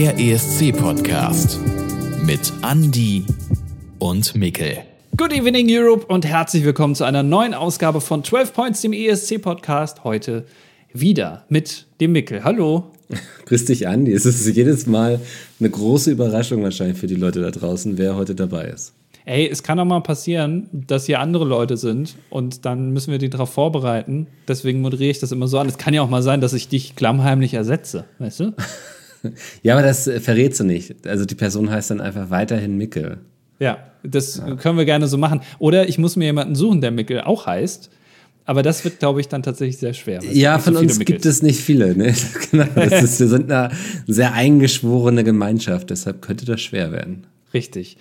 Der ESC-Podcast mit Andy und Mikkel. Good evening Europe und herzlich willkommen zu einer neuen Ausgabe von 12 Points, dem ESC-Podcast. Heute wieder mit dem Mikkel. Hallo. Grüß dich, Andi. Es ist jedes Mal eine große Überraschung wahrscheinlich für die Leute da draußen, wer heute dabei ist. Ey, es kann auch mal passieren, dass hier andere Leute sind und dann müssen wir die darauf vorbereiten. Deswegen moderiere ich das immer so an. Es kann ja auch mal sein, dass ich dich klammheimlich ersetze, weißt du? ja, aber das äh, verrätst du nicht. Also die Person heißt dann einfach weiterhin Mickel. Ja, das ja. können wir gerne so machen. Oder ich muss mir jemanden suchen, der Mickel auch heißt. Aber das wird, glaube ich, dann tatsächlich sehr schwer. Ja, von so uns Mickels. gibt es nicht viele. Ne? genau, ist, wir sind eine sehr eingeschworene Gemeinschaft, deshalb könnte das schwer werden. Richtig.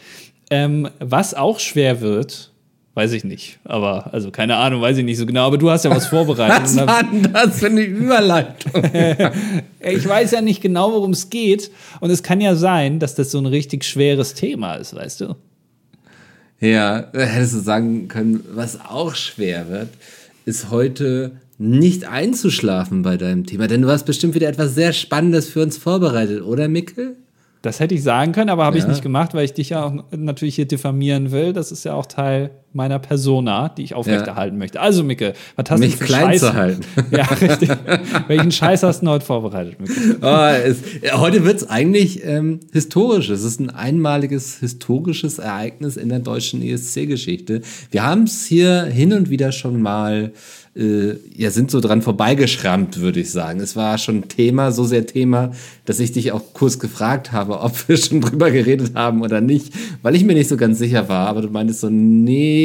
Ähm, was auch schwer wird, weiß ich nicht. Aber, also keine Ahnung, weiß ich nicht so genau. Aber du hast ja was vorbereitet. was war denn das für eine Überleitung? ich weiß ja nicht genau, worum es geht. Und es kann ja sein, dass das so ein richtig schweres Thema ist, weißt du? Ja, hättest du sagen können, was auch schwer wird, ist heute nicht einzuschlafen bei deinem Thema. Denn du hast bestimmt wieder etwas sehr Spannendes für uns vorbereitet, oder Mikkel? Das hätte ich sagen können, aber habe ja. ich nicht gemacht, weil ich dich ja auch natürlich hier diffamieren will. Das ist ja auch Teil meiner Persona, die ich aufrechterhalten ja. möchte. Also, Micke, was hast Mich du für klein Scheiß? zu halten. Ja, richtig. Welchen Scheiß hast du heute vorbereitet, Micke? Oh, es, heute wird es eigentlich ähm, historisch. Es ist ein einmaliges historisches Ereignis in der deutschen ESC-Geschichte. Wir haben es hier hin und wieder schon mal äh, ja, sind so dran vorbeigeschrammt, würde ich sagen. Es war schon Thema, so sehr Thema, dass ich dich auch kurz gefragt habe, ob wir schon drüber geredet haben oder nicht, weil ich mir nicht so ganz sicher war. Aber du meintest so, nee,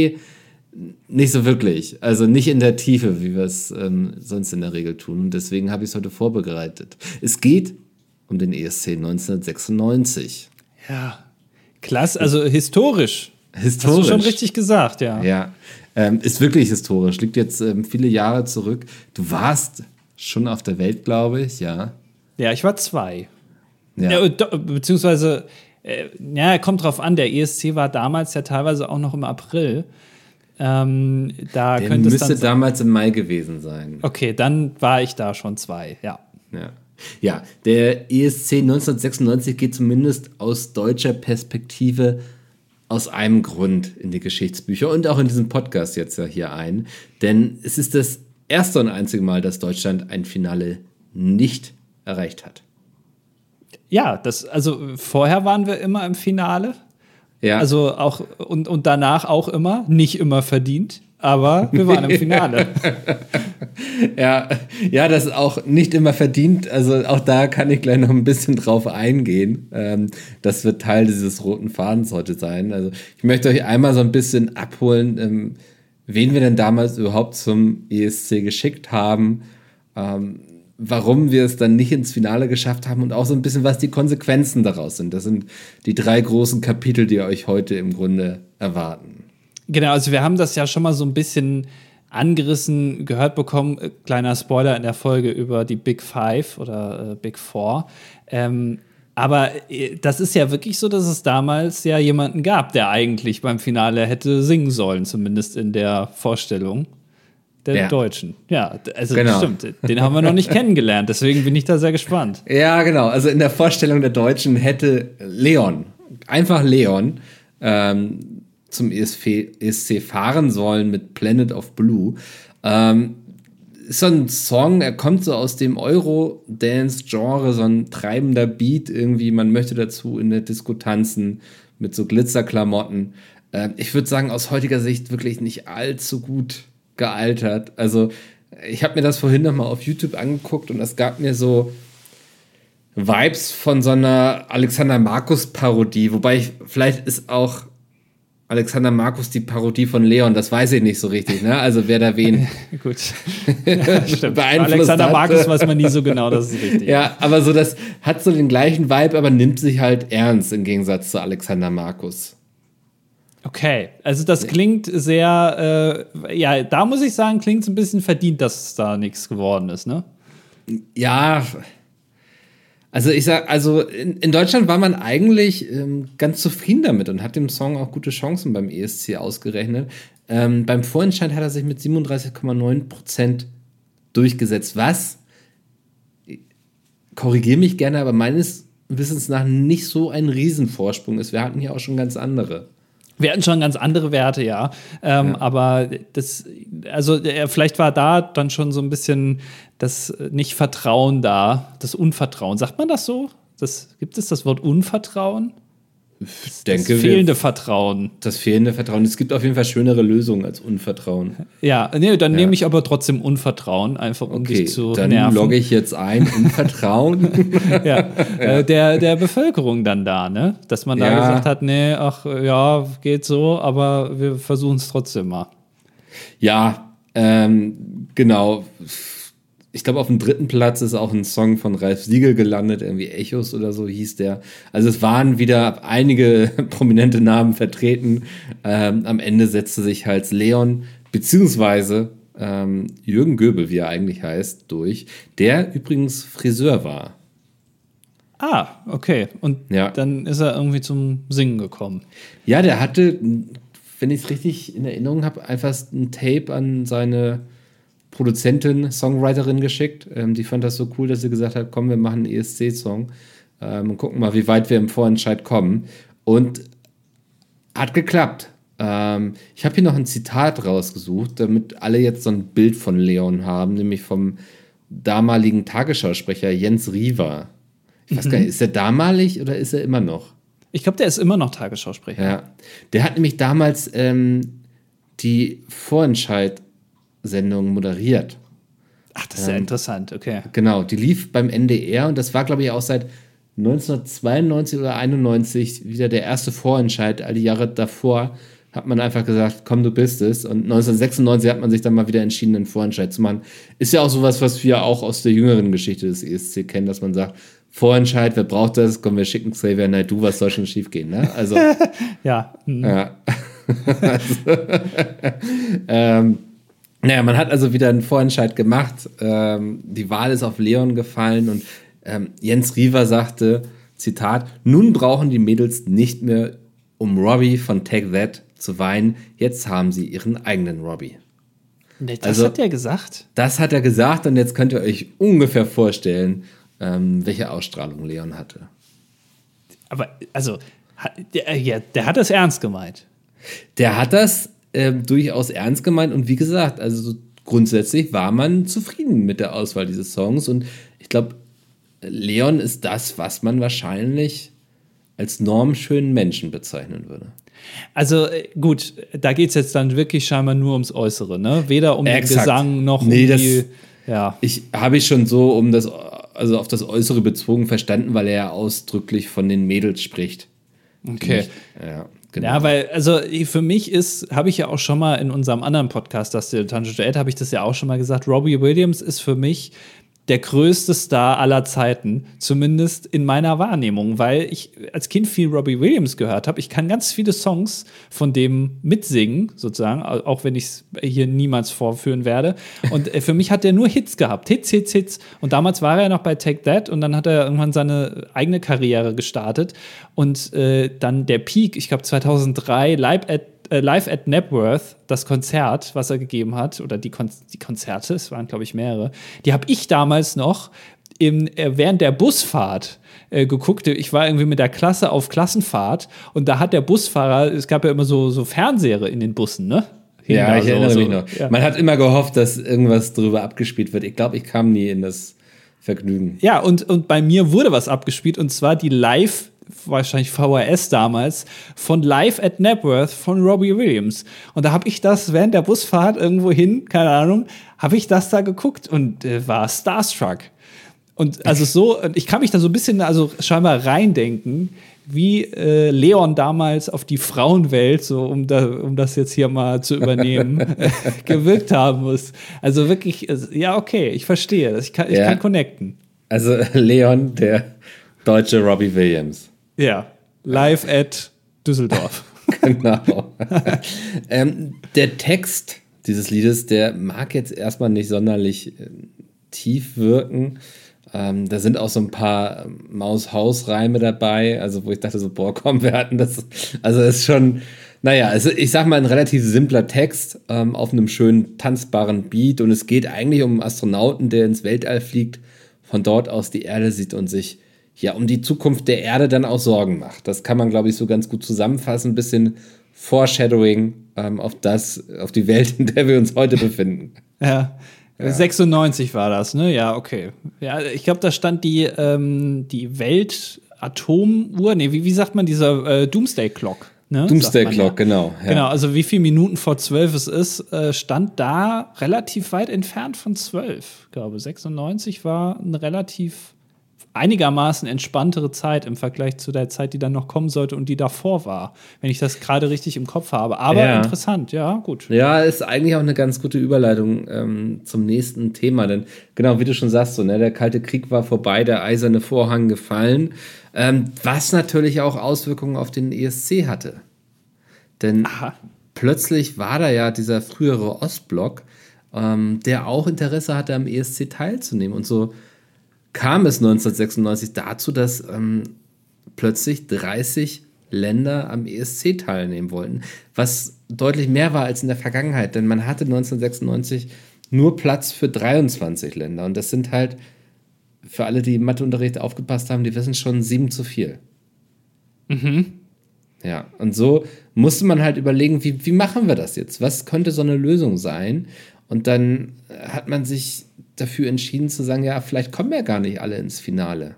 nicht so wirklich. Also nicht in der Tiefe, wie wir es ähm, sonst in der Regel tun. Und deswegen habe ich es heute vorbereitet. Es geht um den ESC 1996. Ja, klasse, also historisch. Historisch. Hast du schon richtig gesagt, ja. Ja, ähm, ist wirklich historisch, liegt jetzt ähm, viele Jahre zurück. Du warst schon auf der Welt, glaube ich, ja. Ja, ich war zwei. Ja. ja beziehungsweise, äh, ja, kommt drauf an, der ESC war damals ja teilweise auch noch im April. Ähm, da der könnte müsste es dann damals im Mai gewesen sein. Okay, dann war ich da schon zwei, ja. Ja. Ja, der ESC 1996 geht zumindest aus deutscher Perspektive aus einem Grund in die Geschichtsbücher und auch in diesem Podcast jetzt ja hier ein. Denn es ist das erste und einzige Mal, dass Deutschland ein Finale nicht erreicht hat. Ja, das, also vorher waren wir immer im Finale. Ja. Also auch und, und danach auch immer, nicht immer verdient aber wir waren im Finale. ja, ja, das ist auch nicht immer verdient. Also auch da kann ich gleich noch ein bisschen drauf eingehen. Ähm, das wird Teil dieses roten Fadens heute sein. Also ich möchte euch einmal so ein bisschen abholen, ähm, wen wir denn damals überhaupt zum ESC geschickt haben. Ähm, warum wir es dann nicht ins Finale geschafft haben und auch so ein bisschen, was die Konsequenzen daraus sind. Das sind die drei großen Kapitel, die euch heute im Grunde erwarten. Genau, also wir haben das ja schon mal so ein bisschen angerissen gehört bekommen. Äh, kleiner Spoiler in der Folge über die Big Five oder äh, Big Four. Ähm, aber äh, das ist ja wirklich so, dass es damals ja jemanden gab, der eigentlich beim Finale hätte singen sollen, zumindest in der Vorstellung der ja. Deutschen. Ja, also genau. stimmt. Den haben wir noch nicht kennengelernt, deswegen bin ich da sehr gespannt. Ja, genau. Also in der Vorstellung der Deutschen hätte Leon, einfach Leon, ähm, zum ESC, ESC fahren sollen mit Planet of Blue. Ähm, ist so ein Song, er kommt so aus dem Euro-Dance-Genre, so ein treibender Beat irgendwie. Man möchte dazu in der Disco tanzen mit so Glitzerklamotten. Äh, ich würde sagen, aus heutiger Sicht wirklich nicht allzu gut gealtert. Also, ich habe mir das vorhin nochmal auf YouTube angeguckt und es gab mir so Vibes von so einer Alexander Markus-Parodie, wobei ich, vielleicht ist auch Alexander Markus die Parodie von Leon, das weiß ich nicht so richtig, ne? Also wer da wen Gut. Ja, stimmt. Alexander hat. Markus weiß man nie so genau, das ist richtig. ja, aber so das hat so den gleichen Vibe, aber nimmt sich halt ernst im Gegensatz zu Alexander Markus. Okay, also das klingt sehr, äh, ja, da muss ich sagen, klingt es ein bisschen verdient, dass da nichts geworden ist, ne? Ja, also ich sag, also in, in Deutschland war man eigentlich ähm, ganz zufrieden damit und hat dem Song auch gute Chancen beim ESC ausgerechnet. Ähm, beim Vorentscheid hat er sich mit 37,9% durchgesetzt. Was? Korrigiere mich gerne, aber meines Wissens nach nicht so ein Riesenvorsprung ist. Wir hatten hier auch schon ganz andere. Wir hatten schon ganz andere Werte, ja. Ähm, ja. Aber das, also vielleicht war da dann schon so ein bisschen das Nicht-Vertrauen da, das Unvertrauen. Sagt man das so? Das, gibt es das Wort Unvertrauen? Denke, das fehlende Vertrauen. Das fehlende Vertrauen. Es gibt auf jeden Fall schönere Lösungen als Unvertrauen. Ja, nee, dann ja. nehme ich aber trotzdem Unvertrauen, einfach um okay, dich zu dann nerven. logge ich jetzt ein, Unvertrauen. ja, ja. Äh, der, der Bevölkerung dann da, ne? Dass man da ja. gesagt hat, nee, ach ja, geht so, aber wir versuchen es trotzdem mal. Ja, ähm, genau ich glaube, auf dem dritten Platz ist auch ein Song von Ralf Siegel gelandet, irgendwie Echos oder so hieß der. Also es waren wieder einige prominente Namen vertreten. Ähm, am Ende setzte sich halt Leon beziehungsweise ähm, Jürgen Göbel, wie er eigentlich heißt, durch, der übrigens Friseur war. Ah, okay. Und ja. dann ist er irgendwie zum Singen gekommen. Ja, der hatte, wenn ich es richtig in Erinnerung habe, einfach ein Tape an seine Produzentin, Songwriterin geschickt. Ähm, die fand das so cool, dass sie gesagt hat, komm, wir machen einen ESC-Song ähm, und gucken mal, wie weit wir im Vorentscheid kommen. Und hat geklappt. Ähm, ich habe hier noch ein Zitat rausgesucht, damit alle jetzt so ein Bild von Leon haben, nämlich vom damaligen Tagesschausprecher Jens Riewer. Ich weiß gar nicht, ist er damalig oder ist er immer noch? Ich glaube, der ist immer noch Tagesschausprecher. Ja. Der hat nämlich damals ähm, die Vorentscheid Sendung moderiert. Ach, das ist ja ähm, interessant, okay. Genau, die lief beim NDR und das war, glaube ich, auch seit 1992 oder 91 wieder der erste Vorentscheid. All die Jahre davor hat man einfach gesagt, komm, du bist es. Und 1996 hat man sich dann mal wieder entschieden, einen Vorentscheid zu machen. Ist ja auch sowas, was wir auch aus der jüngeren Geschichte des ESC kennen, dass man sagt, Vorentscheid, wer braucht das? Komm, wir schicken Xavier du, was soll schon schief gehen, ne? Also. ja. Mhm. ja. also, ähm, naja, man hat also wieder einen Vorentscheid gemacht. Ähm, die Wahl ist auf Leon gefallen und ähm, Jens Riewer sagte, Zitat, nun brauchen die Mädels nicht mehr um Robbie von Take That zu weinen, jetzt haben sie ihren eigenen Robbie. Nee, das also, hat er gesagt? Das hat er gesagt und jetzt könnt ihr euch ungefähr vorstellen, ähm, welche Ausstrahlung Leon hatte. Aber, also, der, ja, der hat das ernst gemeint. Der hat das äh, durchaus ernst gemeint und wie gesagt, also so grundsätzlich war man zufrieden mit der Auswahl dieses Songs und ich glaube, Leon ist das, was man wahrscheinlich als normschönen Menschen bezeichnen würde. Also äh, gut, da geht es jetzt dann wirklich scheinbar nur ums Äußere, ne? Weder um Exakt. den Gesang noch nee, um die. ja. Ich habe ich schon so um das, also auf das Äußere bezogen verstanden, weil er ja ausdrücklich von den Mädels spricht. Okay. Mich, ja. Genau. Ja, weil, also für mich ist, habe ich ja auch schon mal in unserem anderen Podcast, das Dilettantische Ed, habe ich das ja auch schon mal gesagt, Robbie Williams ist für mich der größte Star aller Zeiten, zumindest in meiner Wahrnehmung, weil ich als Kind viel Robbie Williams gehört habe. Ich kann ganz viele Songs von dem mitsingen, sozusagen, auch wenn ich es hier niemals vorführen werde. Und äh, für mich hat er nur Hits gehabt. Hits, Hits, Hits. Und damals war er noch bei Take That und dann hat er irgendwann seine eigene Karriere gestartet. Und äh, dann der Peak, ich glaube 2003, Live at äh, Live at Napworth, das Konzert, was er gegeben hat, oder die, Kon die Konzerte, es waren, glaube ich, mehrere, die habe ich damals noch im, äh, während der Busfahrt äh, geguckt. Ich war irgendwie mit der Klasse auf Klassenfahrt und da hat der Busfahrer, es gab ja immer so, so Fernseher in den Bussen, ne? Ja, ich so, erinnere so, mich noch. Ja. Man hat immer gehofft, dass irgendwas drüber abgespielt wird. Ich glaube, ich kam nie in das Vergnügen. Ja, und, und bei mir wurde was abgespielt und zwar die Live- wahrscheinlich VHS damals, von Live at Napworth von Robbie Williams. Und da habe ich das während der Busfahrt irgendwo hin, keine Ahnung, habe ich das da geguckt und äh, war starstruck. Und also so, ich kann mich da so ein bisschen, also scheinbar reindenken, wie äh, Leon damals auf die Frauenwelt, so um, da, um das jetzt hier mal zu übernehmen, gewirkt haben muss. Also wirklich, ja, okay, ich verstehe. Ich kann, ich ja. kann connecten. Also Leon, der deutsche Robbie Williams. Ja, live at Düsseldorf. genau. ähm, der Text dieses Liedes, der mag jetzt erstmal nicht sonderlich äh, tief wirken. Ähm, da sind auch so ein paar Maus-Haus-Reime dabei, also wo ich dachte so, boah, komm, wir hatten das. Also es ist schon, naja, also ich sag mal, ein relativ simpler Text ähm, auf einem schönen tanzbaren Beat und es geht eigentlich um einen Astronauten, der ins Weltall fliegt, von dort aus die Erde sieht und sich ja um die Zukunft der Erde dann auch Sorgen macht. Das kann man, glaube ich, so ganz gut zusammenfassen. Ein bisschen Foreshadowing ähm, auf das, auf die Welt, in der wir uns heute befinden. Ja. ja. 96 war das, ne? Ja, okay. Ja, ich glaube, da stand die, ähm, die Weltatomuhr, nee, wie, wie sagt man, dieser äh, Doomsday Clock. Ne, Doomsday Clock, ja. genau. Ja. Genau, also wie viele Minuten vor zwölf es ist, äh, stand da relativ weit entfernt von zwölf. Ich glaube, 96 war ein relativ einigermaßen entspanntere Zeit im Vergleich zu der Zeit, die dann noch kommen sollte und die davor war, wenn ich das gerade richtig im Kopf habe. Aber ja. interessant, ja, gut. Ja, ist eigentlich auch eine ganz gute Überleitung ähm, zum nächsten Thema, denn genau, wie du schon sagst, so, ne, der Kalte Krieg war vorbei, der eiserne Vorhang gefallen, ähm, was natürlich auch Auswirkungen auf den ESC hatte. Denn Aha. plötzlich war da ja dieser frühere Ostblock, ähm, der auch Interesse hatte, am ESC teilzunehmen und so kam es 1996 dazu, dass ähm, plötzlich 30 Länder am ESC teilnehmen wollten, was deutlich mehr war als in der Vergangenheit, denn man hatte 1996 nur Platz für 23 Länder und das sind halt für alle, die im Matheunterricht aufgepasst haben, die wissen schon sieben zu viel. Mhm. Ja, und so musste man halt überlegen, wie, wie machen wir das jetzt? Was könnte so eine Lösung sein? Und dann hat man sich dafür entschieden zu sagen, ja, vielleicht kommen ja gar nicht alle ins Finale.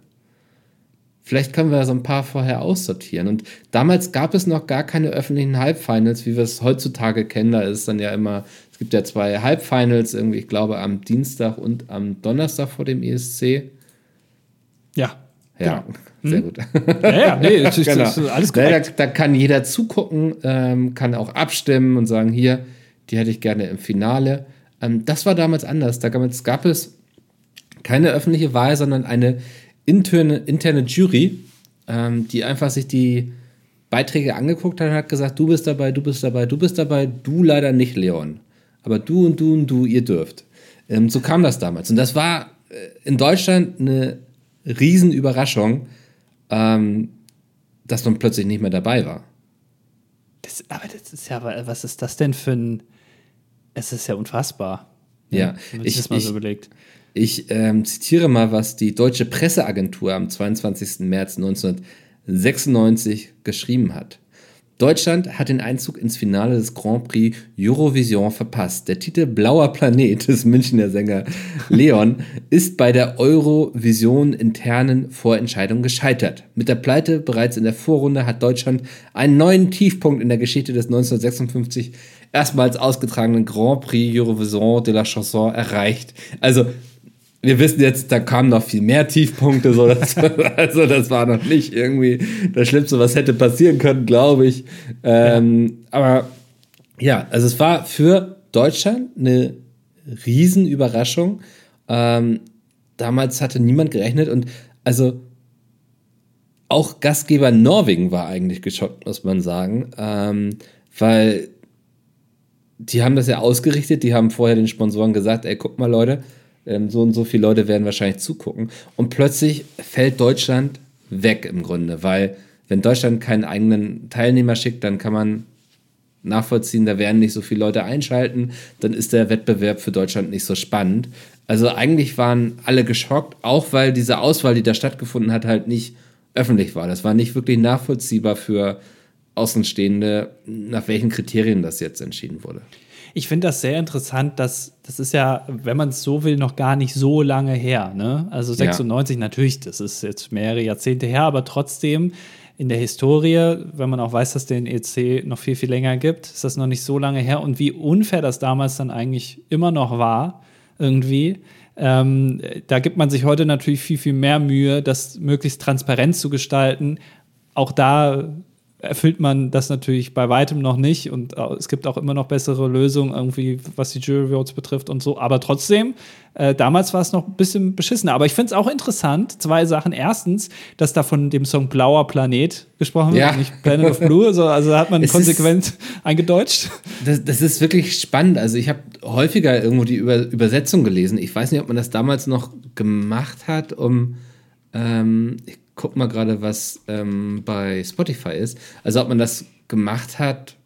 Vielleicht können wir so ein paar vorher aussortieren. Und damals gab es noch gar keine öffentlichen Halbfinals, wie wir es heutzutage kennen. Da ist dann ja immer, es gibt ja zwei Halbfinals, irgendwie, ich glaube, am Dienstag und am Donnerstag vor dem ESC. Ja. Ja, genau. sehr hm? gut. Ja, ja, nee, das ist, genau. das ist alles korrekt. Da, da, kann jeder zugucken, ähm, kann auch abstimmen und sagen, hier, die hätte ich gerne im Finale. Ähm, das war damals anders. Damals gab es keine öffentliche Wahl, sondern eine interne, interne Jury, ähm, die einfach sich die Beiträge angeguckt hat und hat gesagt, du bist dabei, du bist dabei, du bist dabei, du leider nicht, Leon. Aber du und du und du, ihr dürft. Ähm, so kam das damals. Und das war äh, in Deutschland eine Riesenüberraschung, ähm, dass man plötzlich nicht mehr dabei war. Das, aber das ist ja, was ist das denn für ein es ist ja unfassbar. Ja, wenn ich, das mal so überlegt. Ich ähm, zitiere mal, was die Deutsche Presseagentur am 22. März 1996 geschrieben hat. Deutschland hat den Einzug ins Finale des Grand Prix Eurovision verpasst. Der Titel Blauer Planet des Münchner Sänger Leon ist bei der Eurovision internen Vorentscheidung gescheitert. Mit der Pleite bereits in der Vorrunde hat Deutschland einen neuen Tiefpunkt in der Geschichte des 1956 erstmals ausgetragenen Grand Prix Eurovision de la Chanson erreicht. Also wir wissen jetzt, da kamen noch viel mehr Tiefpunkte. So, das, also das war noch nicht irgendwie das Schlimmste, was hätte passieren können, glaube ich. Ähm, aber ja, also es war für Deutschland eine Riesenüberraschung. Ähm, damals hatte niemand gerechnet und also auch Gastgeber Norwegen war eigentlich geschockt, muss man sagen, ähm, weil die haben das ja ausgerichtet, die haben vorher den Sponsoren gesagt, ey, guck mal Leute, ähm, so und so viele Leute werden wahrscheinlich zugucken. Und plötzlich fällt Deutschland weg im Grunde, weil wenn Deutschland keinen eigenen Teilnehmer schickt, dann kann man nachvollziehen, da werden nicht so viele Leute einschalten, dann ist der Wettbewerb für Deutschland nicht so spannend. Also eigentlich waren alle geschockt, auch weil diese Auswahl, die da stattgefunden hat, halt nicht öffentlich war. Das war nicht wirklich nachvollziehbar für Außenstehende, nach welchen Kriterien das jetzt entschieden wurde. Ich finde das sehr interessant, dass das ist ja, wenn man es so will, noch gar nicht so lange her. Ne? Also 96 ja. natürlich, das ist jetzt mehrere Jahrzehnte her, aber trotzdem in der Historie, wenn man auch weiß, dass den EC noch viel, viel länger gibt, ist das noch nicht so lange her. Und wie unfair das damals dann eigentlich immer noch war, irgendwie. Ähm, da gibt man sich heute natürlich viel, viel mehr Mühe, das möglichst transparent zu gestalten. Auch da erfüllt man das natürlich bei weitem noch nicht und es gibt auch immer noch bessere Lösungen irgendwie, was die Jury Votes betrifft und so. Aber trotzdem, äh, damals war es noch ein bisschen beschissener. Aber ich finde es auch interessant, zwei Sachen. Erstens, dass da von dem Song Blauer Planet gesprochen wird, ja. nicht Planet of Blue. Also, also hat man es konsequent ist, eingedeutscht. Das, das, ist wirklich spannend. Also ich habe häufiger irgendwo die Über Übersetzung gelesen. Ich weiß nicht, ob man das damals noch gemacht hat, um ähm, ich guck mal gerade, was ähm, bei Spotify ist. Also ob man das gemacht hat,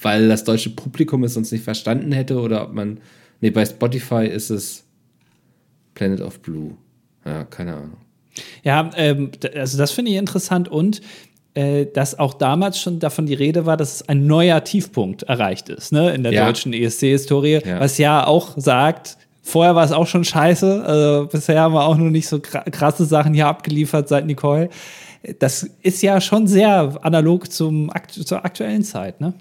weil das deutsche Publikum es sonst nicht verstanden hätte oder ob man. Nee, bei Spotify ist es Planet of Blue. Ja, keine Ahnung. Ja, ähm, also das finde ich interessant und äh, dass auch damals schon davon die Rede war, dass ein neuer Tiefpunkt erreicht ist, ne, in der ja. deutschen ESC-Historie, ja. was ja auch sagt, vorher war es auch schon scheiße, also bisher haben wir auch noch nicht so krasse Sachen hier abgeliefert seit Nicole. Das ist ja schon sehr analog zum, zur aktuellen Zeit, ne?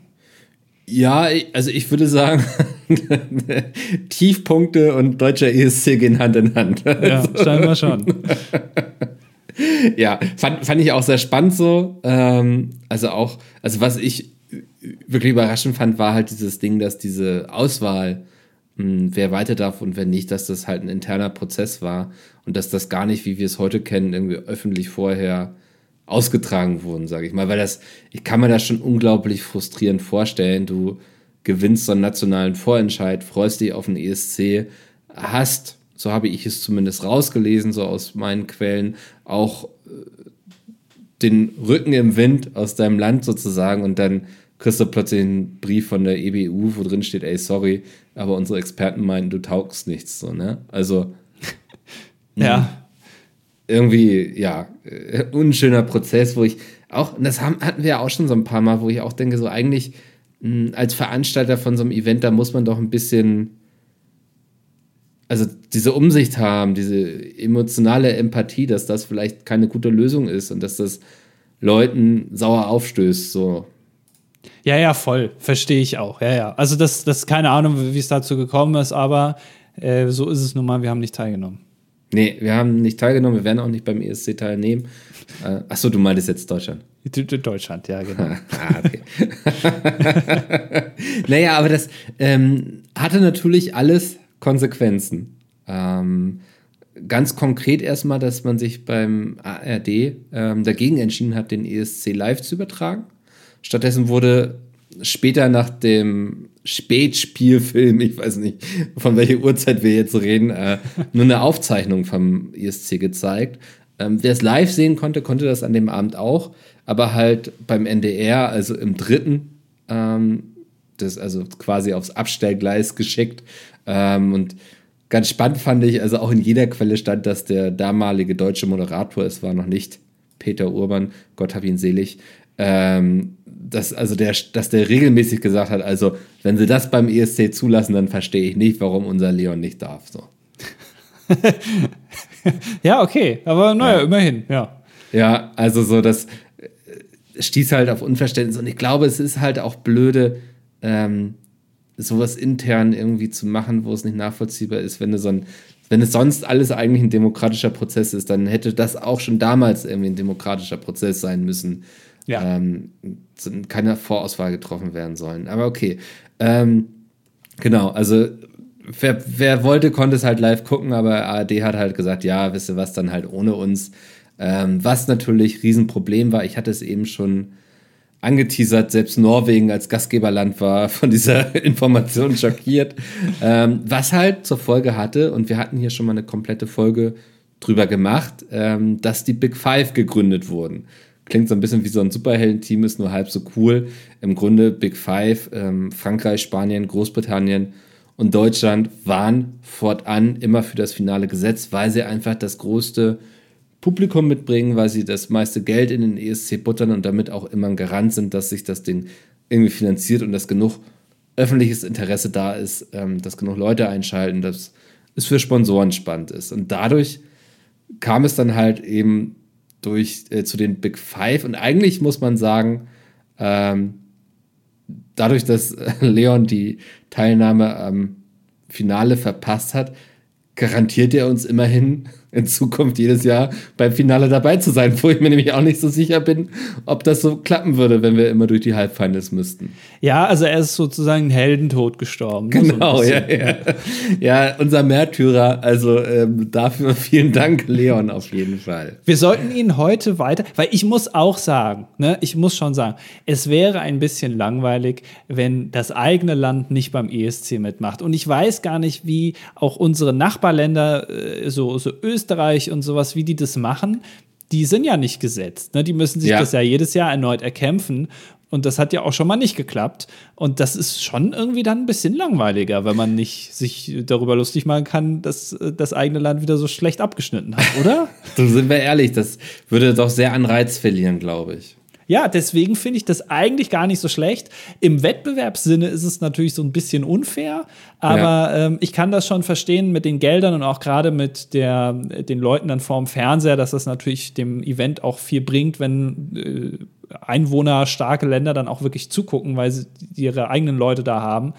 Ja, also ich würde sagen, Tiefpunkte und deutscher ESC gehen Hand in Hand. Ja, scheinbar schon. ja, fand, fand ich auch sehr spannend so. Ähm, also auch, also was ich wirklich überraschend fand, war halt dieses Ding, dass diese Auswahl, mh, hm, wer weiter darf und wer nicht, dass das halt ein interner Prozess war und dass das gar nicht, wie wir es heute kennen, irgendwie öffentlich vorher ausgetragen wurden, sage ich mal, weil das, ich kann mir das schon unglaublich frustrierend vorstellen. Du gewinnst so einen nationalen Vorentscheid, freust dich auf den ESC, hast, so habe ich es zumindest rausgelesen, so aus meinen Quellen, auch äh, den Rücken im Wind aus deinem Land sozusagen und dann kriegst du plötzlich einen Brief von der EBU, wo drin steht, ey, sorry, aber unsere Experten meinen, du taugst nichts, so, ne? Also. ja irgendwie, ja, äh, unschöner Prozess, wo ich auch, das haben, hatten wir ja auch schon so ein paar Mal, wo ich auch denke, so eigentlich mh, als Veranstalter von so einem Event, da muss man doch ein bisschen, also diese Umsicht haben, diese emotionale Empathie, dass das vielleicht keine gute Lösung ist und dass das Leuten sauer aufstößt, so. Ja, ja, voll. Verstehe ich auch. Ja, ja. Also, das, das keine Ahnung, wie es dazu gekommen ist, aber äh, so ist es nun mal. Wir haben nicht teilgenommen. Nee, wir haben nicht teilgenommen, wir werden auch nicht beim ESC teilnehmen. Äh, achso, du meintest jetzt Deutschland. Deutschland, ja, genau. ah, okay. naja, aber das ähm, hatte natürlich alles Konsequenzen. Ähm, ganz konkret erstmal, dass man sich beim ARD ähm, dagegen entschieden hat, den ESC live zu übertragen. Stattdessen wurde später nach dem Spätspielfilm, ich weiß nicht, von welcher Uhrzeit wir jetzt reden, äh, nur eine Aufzeichnung vom ESC gezeigt. Ähm, Wer es live sehen konnte, konnte das an dem Abend auch, aber halt beim NDR, also im dritten, ähm, das also quasi aufs Abstellgleis geschickt. Ähm, und ganz spannend fand ich, also auch in jeder Quelle stand, dass der damalige deutsche Moderator, es war noch nicht Peter Urban, Gott hab ihn selig, ähm, dass, also der, dass der regelmäßig gesagt hat, also wenn sie das beim ESC zulassen, dann verstehe ich nicht, warum unser Leon nicht darf. So. ja, okay, aber naja, ja. immerhin, ja. Ja, also so, das äh, stieß halt auf Unverständnis und ich glaube, es ist halt auch blöde, ähm, sowas intern irgendwie zu machen, wo es nicht nachvollziehbar ist, wenn du so ein, wenn es sonst alles eigentlich ein demokratischer Prozess ist, dann hätte das auch schon damals irgendwie ein demokratischer Prozess sein müssen ja. ähm, keine Vorauswahl getroffen werden sollen. Aber okay. Ähm, genau, also wer, wer wollte, konnte es halt live gucken, aber ARD hat halt gesagt, ja, wisst ihr was, dann halt ohne uns. Ähm, was natürlich Riesenproblem war, ich hatte es eben schon angeteasert, selbst Norwegen als Gastgeberland war von dieser Information schockiert. Ähm, was halt zur Folge hatte, und wir hatten hier schon mal eine komplette Folge drüber gemacht, ähm, dass die Big Five gegründet wurden. Klingt so ein bisschen wie so ein Superhelden-Team, ist nur halb so cool. Im Grunde Big Five, ähm, Frankreich, Spanien, Großbritannien und Deutschland waren fortan immer für das Finale gesetzt, weil sie einfach das größte Publikum mitbringen, weil sie das meiste Geld in den ESC buttern und damit auch immer ein Garant sind, dass sich das Ding irgendwie finanziert und dass genug öffentliches Interesse da ist, ähm, dass genug Leute einschalten, dass es für Sponsoren spannend ist. Und dadurch kam es dann halt eben durch äh, zu den Big Five. Und eigentlich muss man sagen, ähm, dadurch, dass Leon die Teilnahme am Finale verpasst hat, garantiert er uns immerhin in Zukunft jedes Jahr beim Finale dabei zu sein, wo ich mir nämlich auch nicht so sicher bin, ob das so klappen würde, wenn wir immer durch die Halbfinals müssten. Ja, also er ist sozusagen Heldentod gestorben. Ne, genau, so ja, ja. Ja, unser Märtyrer, also ähm, dafür vielen Dank, Leon, auf jeden Fall. Wir sollten ihn heute weiter, weil ich muss auch sagen, ne, ich muss schon sagen, es wäre ein bisschen langweilig, wenn das eigene Land nicht beim ESC mitmacht. Und ich weiß gar nicht, wie auch unsere Nachbarländer, äh, so, so Österreich, Österreich und sowas, wie die das machen, die sind ja nicht gesetzt. Ne? Die müssen sich ja. das ja jedes Jahr erneut erkämpfen, Und das hat ja auch schon mal nicht geklappt. Und das ist schon irgendwie dann ein bisschen langweiliger, wenn man nicht sich darüber lustig machen kann, dass äh, das eigene Land wieder so schlecht abgeschnitten hat, oder? so sind wir ehrlich, das würde doch sehr an Reiz verlieren, glaube ich. Ja, deswegen finde ich das eigentlich gar nicht so schlecht. Im Wettbewerbssinne ist es natürlich so ein bisschen unfair, aber ja. ähm, ich kann das schon verstehen mit den Geldern und auch gerade mit der, den Leuten dann vorm Fernseher, dass das natürlich dem Event auch viel bringt, wenn äh, einwohnerstarke Länder dann auch wirklich zugucken, weil sie ihre eigenen Leute da haben.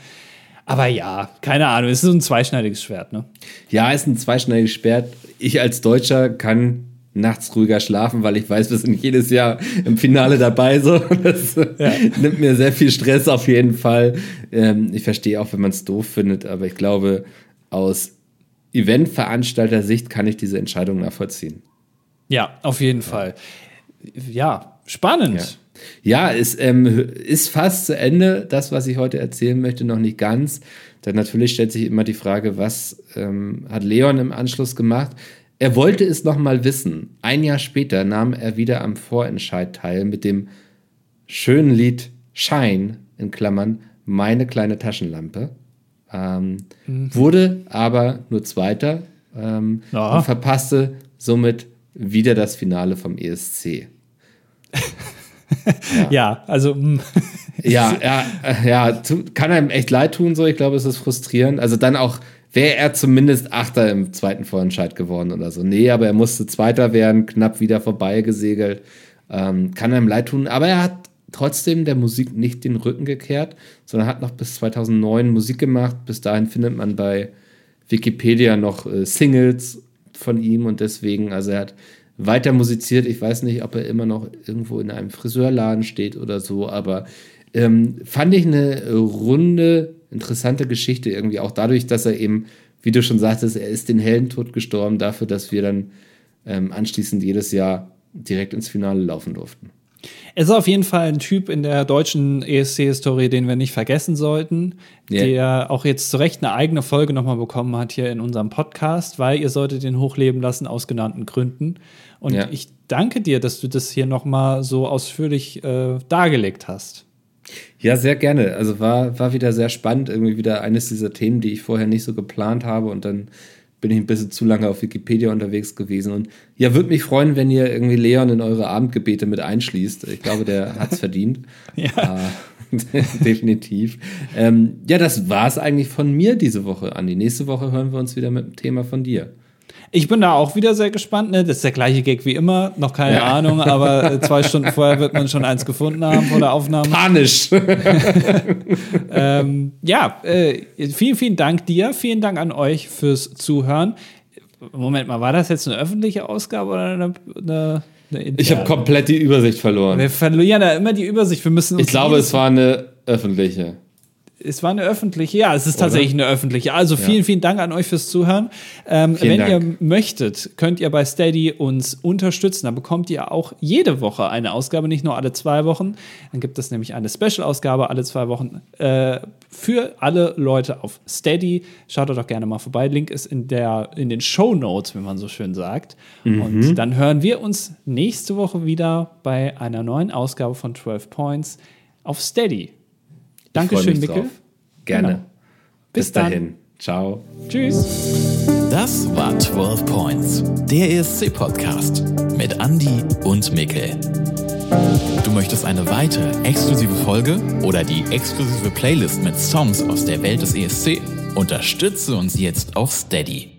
Aber ja, keine Ahnung, es ist so ein zweischneidiges Schwert, ne? Ja, es ist ein zweischneidiges Schwert. Ich als Deutscher kann nachts ruhiger schlafen, weil ich weiß, wir sind jedes Jahr im Finale dabei. So. Das ja. nimmt mir sehr viel Stress auf jeden Fall. Ähm, ich verstehe auch, wenn man es doof findet, aber ich glaube, aus Eventveranstalter-Sicht kann ich diese Entscheidung nachvollziehen. Ja, auf jeden ja. Fall. Ja, Spannend. Ja, ja es ähm, ist fast zu Ende, das, was ich heute erzählen möchte, noch nicht ganz. Denn natürlich stellt sich immer die Frage, was ähm, hat Leon im Anschluss gemacht? Er wollte es noch mal wissen. Ein Jahr später nahm er wieder am Vorentscheid teil mit dem schönen Lied Shine, in Klammern, meine kleine Taschenlampe. Ähm, mhm. Wurde aber nur Zweiter ähm, ja. und verpasste somit wieder das Finale vom ESC ja. ja. also. Ja, ja, ja, kann einem echt leid tun, so. Ich glaube, es ist frustrierend. Also dann auch wäre er zumindest Achter im zweiten Vorentscheid geworden oder so. Nee, aber er musste Zweiter werden, knapp wieder vorbeigesegelt. Ähm, kann einem leid tun, aber er hat trotzdem der Musik nicht den Rücken gekehrt, sondern hat noch bis 2009 Musik gemacht. Bis dahin findet man bei Wikipedia noch äh, Singles von ihm und deswegen, also er hat weiter musiziert. Ich weiß nicht, ob er immer noch irgendwo in einem Friseurladen steht oder so, aber ähm, fand ich eine runde, interessante Geschichte irgendwie. Auch dadurch, dass er eben, wie du schon sagtest, er ist den Heldentod gestorben dafür, dass wir dann ähm, anschließend jedes Jahr direkt ins Finale laufen durften. Er ist auf jeden Fall ein Typ in der deutschen ESC-Historie, den wir nicht vergessen sollten, yeah. der auch jetzt zu Recht eine eigene Folge nochmal bekommen hat hier in unserem Podcast, weil ihr solltet den hochleben lassen aus genannten Gründen. Und ja. ich danke dir, dass du das hier nochmal so ausführlich äh, dargelegt hast. Ja, sehr gerne. Also war, war wieder sehr spannend, irgendwie wieder eines dieser Themen, die ich vorher nicht so geplant habe und dann bin ich ein bisschen zu lange auf Wikipedia unterwegs gewesen. Und ja, würde mich freuen, wenn ihr irgendwie Leon in eure Abendgebete mit einschließt. Ich glaube, der hat es verdient. ja. Äh, definitiv. Ähm, ja, das war es eigentlich von mir diese Woche, Andi. Nächste Woche hören wir uns wieder mit dem Thema von dir. Ich bin da auch wieder sehr gespannt. Ne? Das ist der gleiche Gag wie immer. Noch keine ja. Ahnung, aber äh, zwei Stunden vorher wird man schon eins gefunden haben vor der Aufnahme. Panisch. ähm, ja, äh, vielen, vielen Dank dir. Vielen Dank an euch fürs Zuhören. Moment mal, war das jetzt eine öffentliche Ausgabe oder eine, eine, eine Ich habe komplett die Übersicht verloren. Wir verlieren ja immer die Übersicht. Wir müssen ich glaube, es war eine öffentliche es war eine öffentliche, ja, es ist Oder? tatsächlich eine öffentliche. Also vielen, ja. vielen Dank an euch fürs Zuhören. Ähm, wenn Dank. ihr möchtet, könnt ihr bei Steady uns unterstützen. Da bekommt ihr auch jede Woche eine Ausgabe, nicht nur alle zwei Wochen. Dann gibt es nämlich eine Special-Ausgabe alle zwei Wochen äh, für alle Leute auf Steady. Schaut doch gerne mal vorbei. Link ist in, der, in den Show Notes, wie man so schön sagt. Mhm. Und dann hören wir uns nächste Woche wieder bei einer neuen Ausgabe von 12 Points auf Steady. Dankeschön, Mickel. Gerne. Genau. Bis, Bis dahin. Ciao. Tschüss. Das war 12 Points, der ESC-Podcast mit Andy und Mickel. Du möchtest eine weitere exklusive Folge oder die exklusive Playlist mit Songs aus der Welt des ESC? Unterstütze uns jetzt auf Steady.